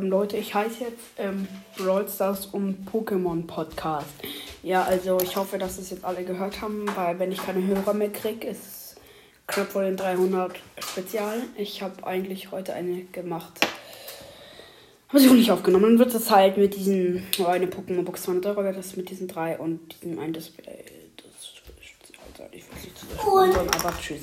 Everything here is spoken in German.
ähm, Leute, ich heiße jetzt ähm, Brawl Stars und Pokémon Podcast. Ja, also ich hoffe, dass es jetzt alle gehört haben, weil wenn ich keine Hörer mehr kriege, ist knapp vor den 300 Spezial. Ich habe eigentlich heute eine gemacht. Habe sie auch nicht aufgenommen. Dann wird es halt mit diesen, oh, eine Pokémon Box 200 Euro, wäre das mit diesen drei und diesem ein Display. Das ist, äh, also ich weiß nicht zu aber tschüss.